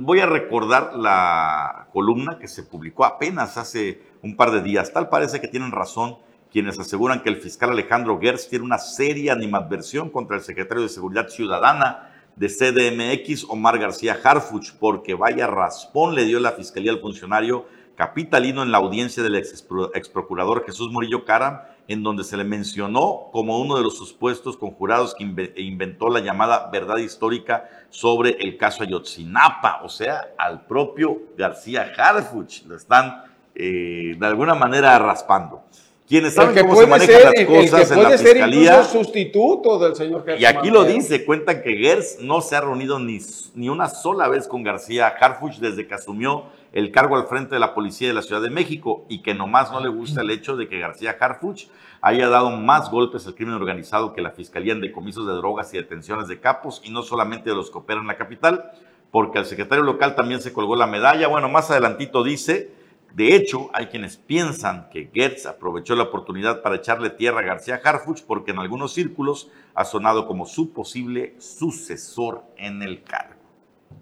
Voy a recordar la columna que se publicó apenas hace un par de días. Tal parece que tienen razón quienes aseguran que el fiscal Alejandro Gers tiene una seria animadversión contra el secretario de Seguridad Ciudadana, de CDMX, Omar García Harfuch, porque vaya raspón le dio la fiscalía al funcionario capitalino en la audiencia del ex, procurador Jesús Murillo Cara, en donde se le mencionó como uno de los supuestos conjurados que inventó la llamada verdad histórica sobre el caso Ayotzinapa, o sea, al propio García Harfuch, lo están eh, de alguna manera raspando. Quienes saben cómo se manejan las cosas en la fiscalía.
sustituto del señor
Y aquí lo dice, cuentan que Gers no se ha reunido ni, ni una sola vez con García Harfuch desde que asumió el cargo al frente de la policía de la Ciudad de México y que nomás no le gusta el hecho de que García Harfuch haya dado más golpes al crimen organizado que la Fiscalía en decomisos de drogas y detenciones de capos y no solamente de los que operan en la capital, porque al secretario local también se colgó la medalla. Bueno, más adelantito dice de hecho, hay quienes piensan que Gertz aprovechó la oportunidad para echarle tierra a García Harfuch porque en algunos círculos ha sonado como su posible sucesor en el cargo.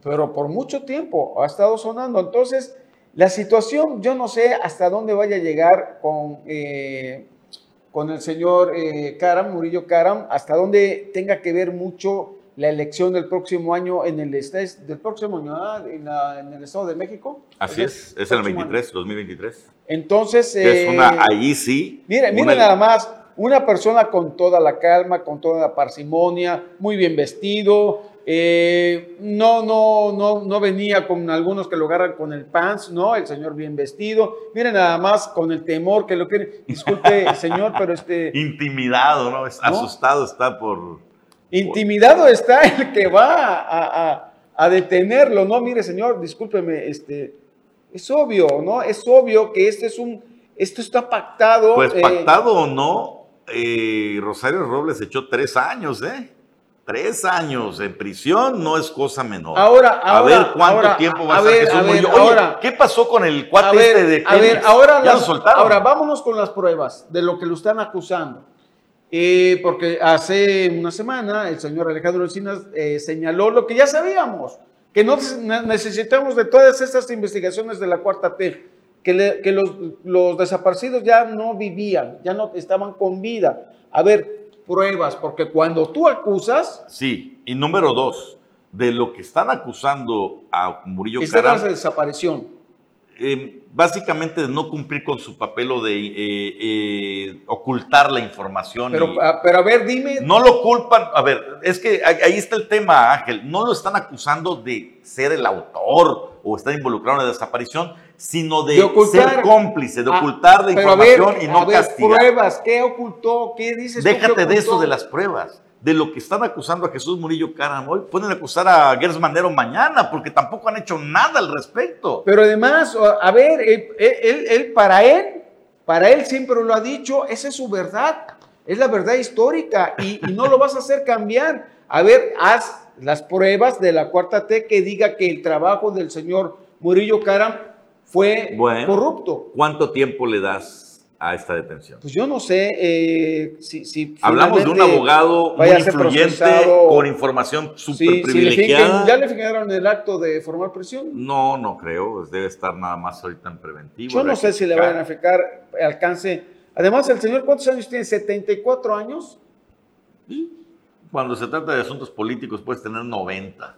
Pero por mucho tiempo ha estado sonando. Entonces, la situación, yo no sé hasta dónde vaya a llegar con, eh, con el señor eh, Karam, Murillo Karam, hasta dónde tenga que ver mucho la elección del próximo año en el del próximo año en, el Estado de México.
Así es, es, el 23, 2023.
Entonces,
es una, eh, ahí sí.
Mire, mire nada más, una persona con toda la calma, con toda la parsimonia, muy bien vestido, eh, no, no, no, no venía con algunos que lo agarran con el pants, no, el señor bien vestido. Miren nada más con el temor que lo quiere. Disculpe, señor, pero este.
Intimidado, ¿no? Asustado está por
Intimidado está el que va a, detenerlo, ¿no? Mire, señor, discúlpeme, este, es obvio, ¿no? Es obvio que este es un, esto está pactado.
Pues eh, pactado o no, eh, Rosario Robles echó tres años, ¿eh? Tres años en prisión no es cosa menor.
Ahora,
ahora
a
ver cuánto tiempo va a, estar Jesús Murillo. ahora, ¿qué pasó con el cuate este de
A ver, ahora, ahora vámonos con las pruebas de lo que lo están acusando. Eh, porque hace una semana el señor Alejandro Encinas eh, señaló lo que ya sabíamos, que no necesitamos de todas estas investigaciones de la cuarta T, que, que los, los, desaparecidos ya no vivían, ya no estaban con vida. A ver, pruebas, porque cuando tú acusas...
Sí, y número dos, de lo que están acusando a Murillo
Esa la desaparición
eh, básicamente de no cumplir con su papel o de eh, eh, ocultar la información.
Pero, ah, pero a ver, dime.
No lo culpan, a ver, es que ahí está el tema, Ángel, no lo están acusando de ser el autor o estar involucrado en la desaparición, sino de, ser cómplice, de ah, ocultar la información y no a ver, castigar.
pruebas, ¿qué ocultó? ¿Qué dices?
Déjate de eso de las pruebas de lo que están acusando a Jesús Murillo Caram hoy, pueden acusar a Gers Manero mañana, porque tampoco han hecho nada al respecto.
Pero además, a ver, él, para él, para él siempre lo ha dicho, esa es su verdad, es la verdad histórica y, no lo vas a hacer cambiar. A ver, haz las pruebas de la cuarta T que diga que el trabajo del señor Murillo Caram fue corrupto.
¿Cuánto tiempo le das a esta detención?
Pues yo no sé eh, si,
Hablamos de un abogado muy influyente con información súper privilegiada.
¿Ya le fijaron el acto de formal presión?
No, no creo. Debe estar nada más ahorita en preventivo.
Yo no sé si le van a fijar alcance. Además, el señor, ¿cuántos años tiene? ¿74 años?
Cuando se trata de asuntos políticos puedes tener 90.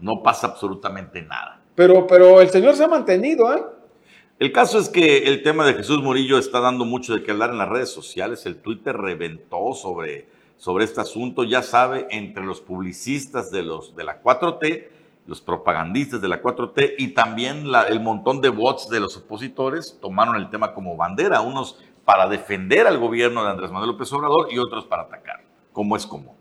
No pasa absolutamente nada.
Pero, pero el señor se ha mantenido, ¿eh?
El caso es que el tema de Jesús Murillo está dando mucho de qué hablar en las redes sociales. El Twitter reventó sobre, sobre este asunto. Ya sabe, entre los publicistas de, los, de la 4T, los propagandistas de la 4T y también el montón de bots de los opositores tomaron el tema como bandera, unos para defender al gobierno de Andrés Manuel López Obrador y otros para atacar, como es común.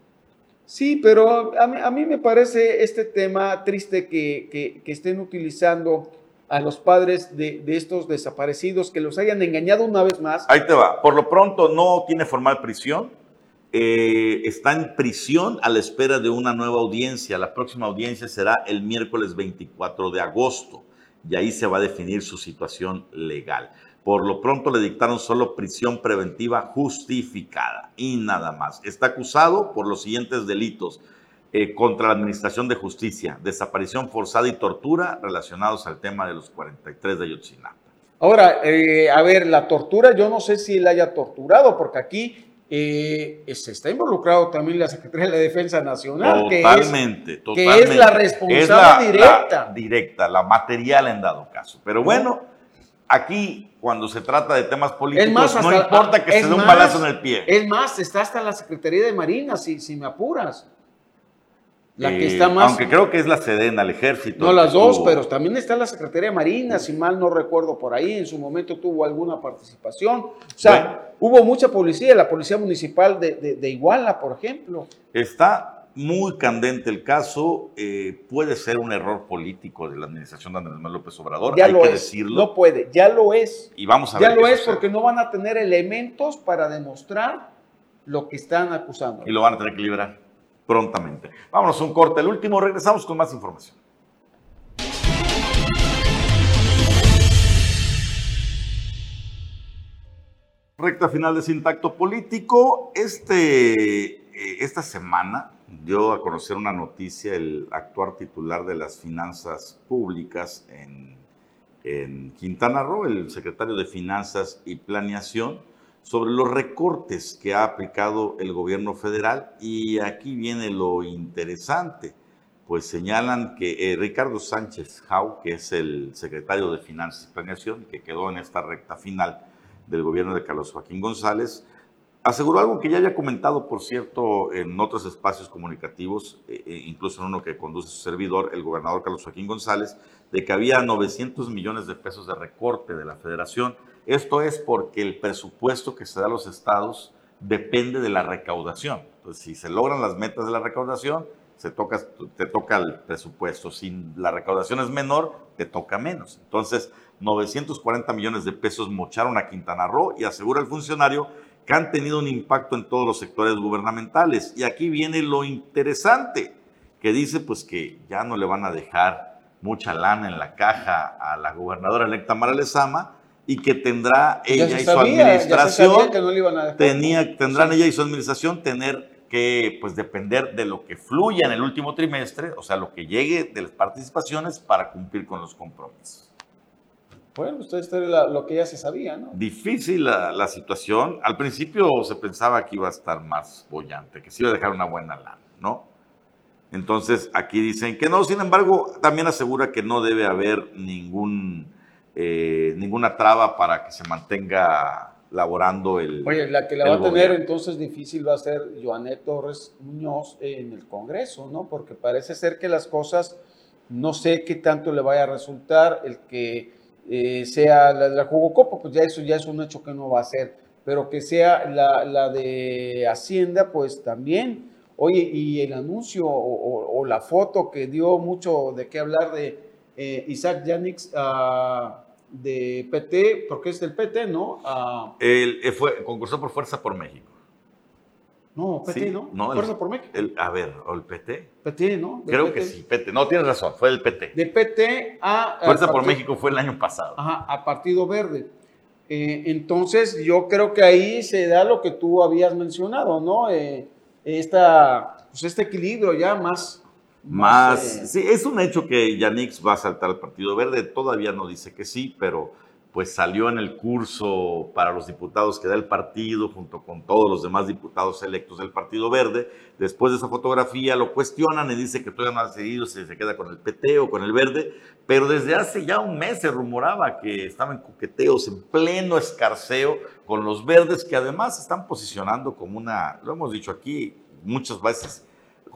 Sí, pero a mí, me parece este tema triste que, que estén utilizando a los padres de, estos desaparecidos que los hayan engañado una vez más.
Ahí te va. Por lo pronto no tiene formal prisión. Eh, está en prisión a la espera de una nueva audiencia. La próxima audiencia será el miércoles 24 de agosto y ahí se va a definir su situación legal. Por lo pronto le dictaron solo prisión preventiva justificada y nada más. Está acusado por los siguientes delitos eh, contra la Administración de Justicia, desaparición forzada y tortura relacionados al tema de los 43 de Ayotzinapa.
Ahora, eh, a ver, la tortura, yo no sé si él haya torturado, porque aquí eh, se está involucrado también la Secretaría de la Defensa Nacional,
totalmente,
que, es, que es la responsable directa.
La, directa, la material en dado caso. Pero bueno, aquí cuando se trata de temas políticos, no importa que se dé un balazo en el pie.
Es más, está hasta la Secretaría de Marina, si, si me apuras.
La que está más. Aunque creo que es la Sedena, el ejército.
No, las dos, pero también está la Secretaría de Marina, si mal no recuerdo por ahí, en su momento tuvo alguna participación. O sea, hubo mucha policía, la Policía Municipal de, Iguala, por ejemplo.
Está muy candente el caso, eh, puede ser un error político de la administración de Andrés Manuel López Obrador, ya hay que decirlo.
No puede, ya lo es.
Y vamos a ver.
Ya lo es porque no van a tener elementos para demostrar lo que están acusando.
Y lo van a tener que liberar prontamente. Vámonos a un corte, el último, regresamos con más información. Recta final de Sintacto Político. Este, eh, esta semana dio a conocer una noticia el actual titular de las finanzas públicas en, en Quintana Roo, el secretario de Finanzas y Planeación, sobre los recortes que ha aplicado el gobierno federal y aquí viene lo interesante, pues señalan que eh, Ricardo Sánchez Jau, que es el secretario de Finanzas y Planeación, que quedó en esta recta final del gobierno de Carlos Joaquín González, aseguró algo que ya había comentado, por cierto, en otros espacios comunicativos, eh, eh, incluso en uno que conduce su servidor, el gobernador Carlos Joaquín González, de que había 900 millones de pesos de recorte de la federación esto es porque el presupuesto que se da a los estados depende de la recaudación. Entonces, si se logran las metas de la recaudación, se toca, te toca el presupuesto. Si la recaudación es menor, te toca menos. Entonces, 940 millones de pesos mocharon a Quintana Roo y asegura el funcionario que han tenido un impacto en todos los sectores gubernamentales. Y aquí viene lo interesante, que dice pues que ya no le van a dejar mucha lana en la caja a la gobernadora electa Mara Lezama, y que tendrá ella y su administración, tenía, tendrán ella y su administración tener que pues depender de lo que fluya en el último trimestre, o sea, lo que llegue de las participaciones para cumplir con los compromisos.
Bueno, usted está lo que ya se sabía, ¿no?
Difícil la, la, situación. Al principio se pensaba que iba a estar más bollante, que se iba a dejar una buena lana, ¿no? Entonces aquí dicen que no, sin embargo, también asegura que no debe haber ningún eh, ninguna traba para que se mantenga laborando el.
Oye, la que la va a tener entonces difícil va a ser Joanet Torres Muñoz en el Congreso, ¿no? Porque parece ser que las cosas, no sé qué tanto le vaya a resultar el que eh, sea la de la Jugocopa, pues ya eso ya es un hecho que no va a ser, pero que sea la, de Hacienda, pues también. Oye, y el anuncio o, la foto que dio mucho de qué hablar de eh, Isaac Yanix. a de PT, porque es del PT, ¿no?
Él eh, fue, concursó por Fuerza por México.
No, PT, ¿no? Fuerza por México.
a ver, ¿o el PT?
PT, ¿no?
Creo que sí, PT. No, tienes razón, fue el PT.
De PT a...
Fuerza por México fue el año pasado.
Ajá, a Partido Verde. Eh, entonces, yo creo que ahí se da lo que tú habías mencionado, ¿no? Eh, esta, pues este equilibrio ya más,
más, sí, es un hecho que Yanix va a saltar al Partido Verde, todavía no dice que sí, pero pues salió en el curso para los diputados que da el partido junto con todos los demás diputados electos del Partido Verde. Después de esa fotografía lo cuestionan y dice que todavía no ha decidido si se queda con el PT o con el Verde, pero desde hace ya un mes se rumoraba que estaban coqueteos, en pleno escarceo con los verdes que además están posicionando como una, lo hemos dicho aquí muchas veces,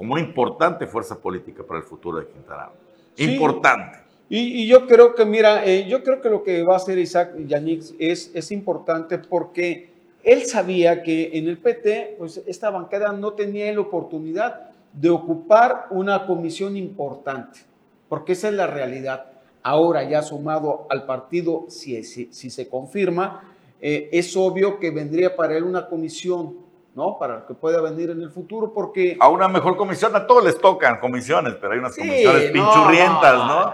como una importante fuerza política para el futuro de Quintana Importante.
Y, yo creo que, mira, eh, yo creo que lo que va a hacer Isaac Yanix es, es importante porque él sabía que en el PT, pues esta bancada no tenía la oportunidad de ocupar una comisión importante, porque esa es la realidad. Ahora ya sumado al partido, si, si, se confirma, eh, es obvio que vendría para él una comisión ¿no? Para que pueda venir en el futuro, porque...
A una mejor comisión, a todos les tocan comisiones, pero hay unas comisiones pinchurrientas, no,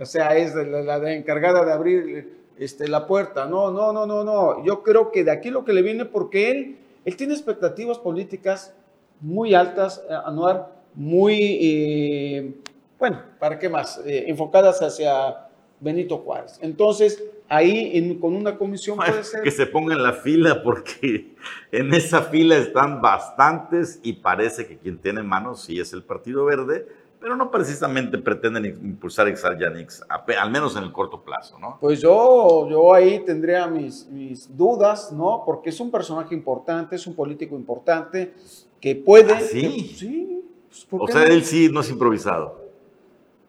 O sea, es la, encargada de abrir este, la puerta. No, no, no, no, no. Yo creo que de aquí lo que le viene, porque él, él tiene expectativas políticas muy altas, eh, Anuar, muy, eh, bueno, ¿para qué más? Eh, enfocadas hacia Benito Juárez. Entonces, ahí con una comisión puede ser...
Que se ponga en la fila porque en esa fila están bastantes y parece que quien tiene manos sí es el Partido Verde, pero no precisamente pretenden impulsar a Yanix, al menos en el corto plazo, ¿no?
Pues yo, yo ahí tendría mis, mis dudas, ¿no? Porque es un personaje importante, es un político importante que puede...
¿Ah, sí? sí. Pues, o sea, él sí no es improvisado.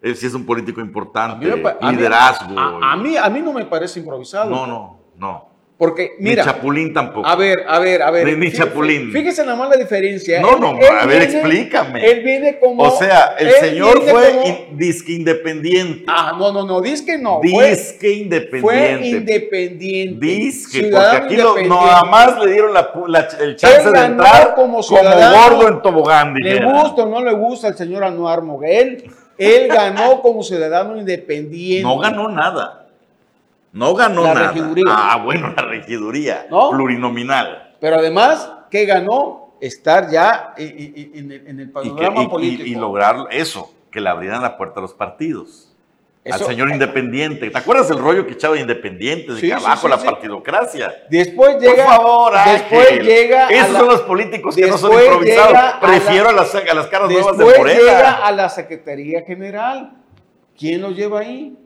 Él sí es un político importante, liderazgo.
A, mí, a mí no me parece improvisado.
No, no, no.
Porque, mira.
Ni Chapulín tampoco.
A ver, a ver, a ver.
Ni, ni Chapulín.
Fíjese nada más la diferencia.
No, no, a ver, explícame.
Él viene como.
O sea, el señor fue disque independiente.
Ah, no, no, no, disque no.
Disque independiente.
Fue independiente.
Disque, porque aquí lo, nada más le dieron la, el chance de entrar como, como gordo en tobogán.
Le gusta o no le gusta al señor Anuar Moguel. Él ganó como ciudadano independiente.
No ganó nada. No ganó la nada. Regiduría. Ah, bueno, la regiduría plurinominal.
Pero además, ¿qué ganó? Estar ya en, el panorama político.
Y, lograr eso, que le abrieran la puerta a los partidos. Al señor independiente. ¿Te acuerdas el rollo que echaba de independiente? De que abajo la partidocracia.
Después llega.
Por favor,
después llega.
Esos son los políticos que no son improvisados. Prefiero a, las, a las caras nuevas de Morena. llega
a la Secretaría General. ¿Quién lo lleva ahí?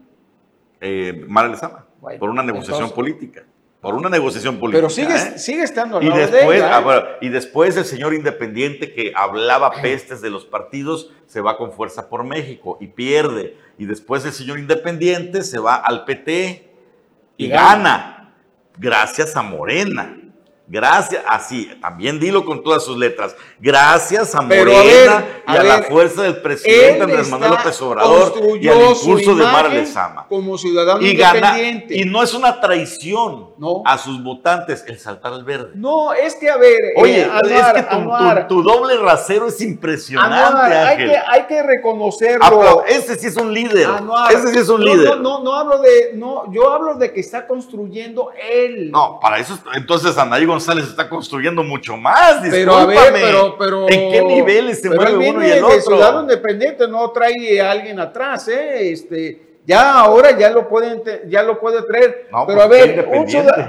Eh, Mara Lezama por una negociación política. Por una negociación política.
Pero sigue, ¿eh? sigue estando
y después, ¿eh? ah, Y después el señor independiente que hablaba pestes de los partidos se va con fuerza por México y pierde. Y después el señor independiente se va al PT y, gana. Gracias a Morena. Gracias, así, también dilo con todas sus letras. Gracias a Morena y a, la fuerza del presidente Andrés Manuel López Obrador y al impulso de Mara Lezama.
Como ciudadano
y
independiente.
y no es una traición a sus votantes el saltar al verde.
No, es que a ver.
Oye, eh, es que tu, doble rasero es impresionante.
hay, que, hay que reconocerlo.
ese sí es un líder. ese sí es un líder.
No, no, hablo de. No, yo hablo de que está construyendo él.
No, para eso. Entonces, Anaí González está construyendo mucho más.
Pero a ver, pero, pero
¿En qué niveles se mueve uno y el otro?
ciudadano independiente no trae a alguien atrás, ¿eh? Este, ya ahora ya lo pueden ya lo puede traer. pero a ver,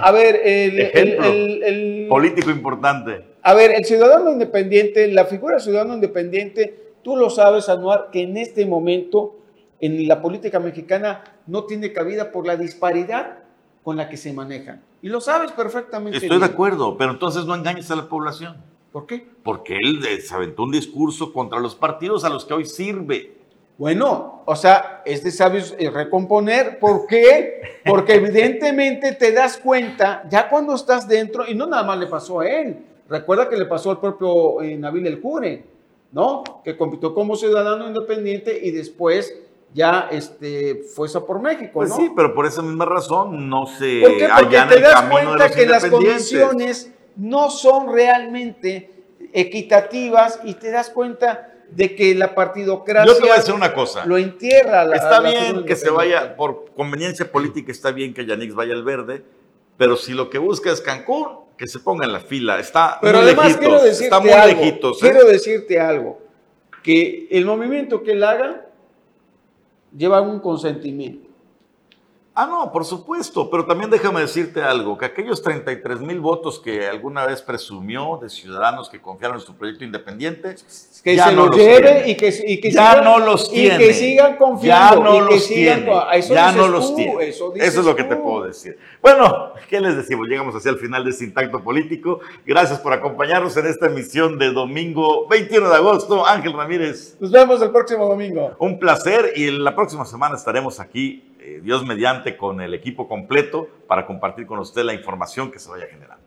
a ver, el,
político importante.
A ver, el ciudadano independiente, la figura ciudadano independiente, tú lo sabes, Anuar, que en este momento en la política mexicana no tiene cabida por la disparidad con la que se manejan. Y lo sabes perfectamente.
Estoy de acuerdo, pero entonces no engañes a la población.
¿Por qué?
Porque él se aventó un discurso contra los partidos a los que hoy sirve.
Bueno, o sea, es de sabios eh, recomponer. ¿Por qué? Porque evidentemente te das cuenta, ya cuando estás dentro, y no nada más le pasó a él, recuerda que le pasó al propio eh, Nabil El Jure, ¿no? Que compitió como ciudadano independiente y después ya este, fue eso por México,
Pues
¿no?
sí, pero por esa misma razón no se
¿Por qué? Porque te das cuenta que las condiciones no son realmente equitativas y te das cuenta de que la partidocracia
Yo te voy a decir una cosa.
lo entierra. la-
Está
la
bien que se vaya, por conveniencia política, está bien que Yanix vaya al verde, pero si lo que busca es Cancún, que se ponga en la fila. Está
Pero
muy
además
lejitos.
quiero decirte
está muy
algo.
lejitos. ¿eh?
Quiero decirte algo. Que el movimiento que él haga lleva un consentimiento.
Ah, no, por supuesto, pero también déjame decirte algo, que aquellos 33 mil votos que alguna vez presumió de ciudadanos que confiaron en su proyecto independiente,
Que se los lleve y que, y que
ya
sigan,
no los
y
tiene.
que sigan confiando.
Ya no
y que
los
sigan
tiene.
eso
ya no los
tú,
tiene.
Eso,
Eso, es lo que te puedo decir. Bueno, ¿qué les decimos? Llegamos hacia el final de este intacto político. Gracias por acompañarnos en esta emisión de domingo 21 de agosto. Ángel Ramírez.
Nos vemos el próximo domingo.
Un placer y la próxima semana estaremos aquí, eh, Dios mediante, con el equipo completo para compartir con usted la información que se vaya generando.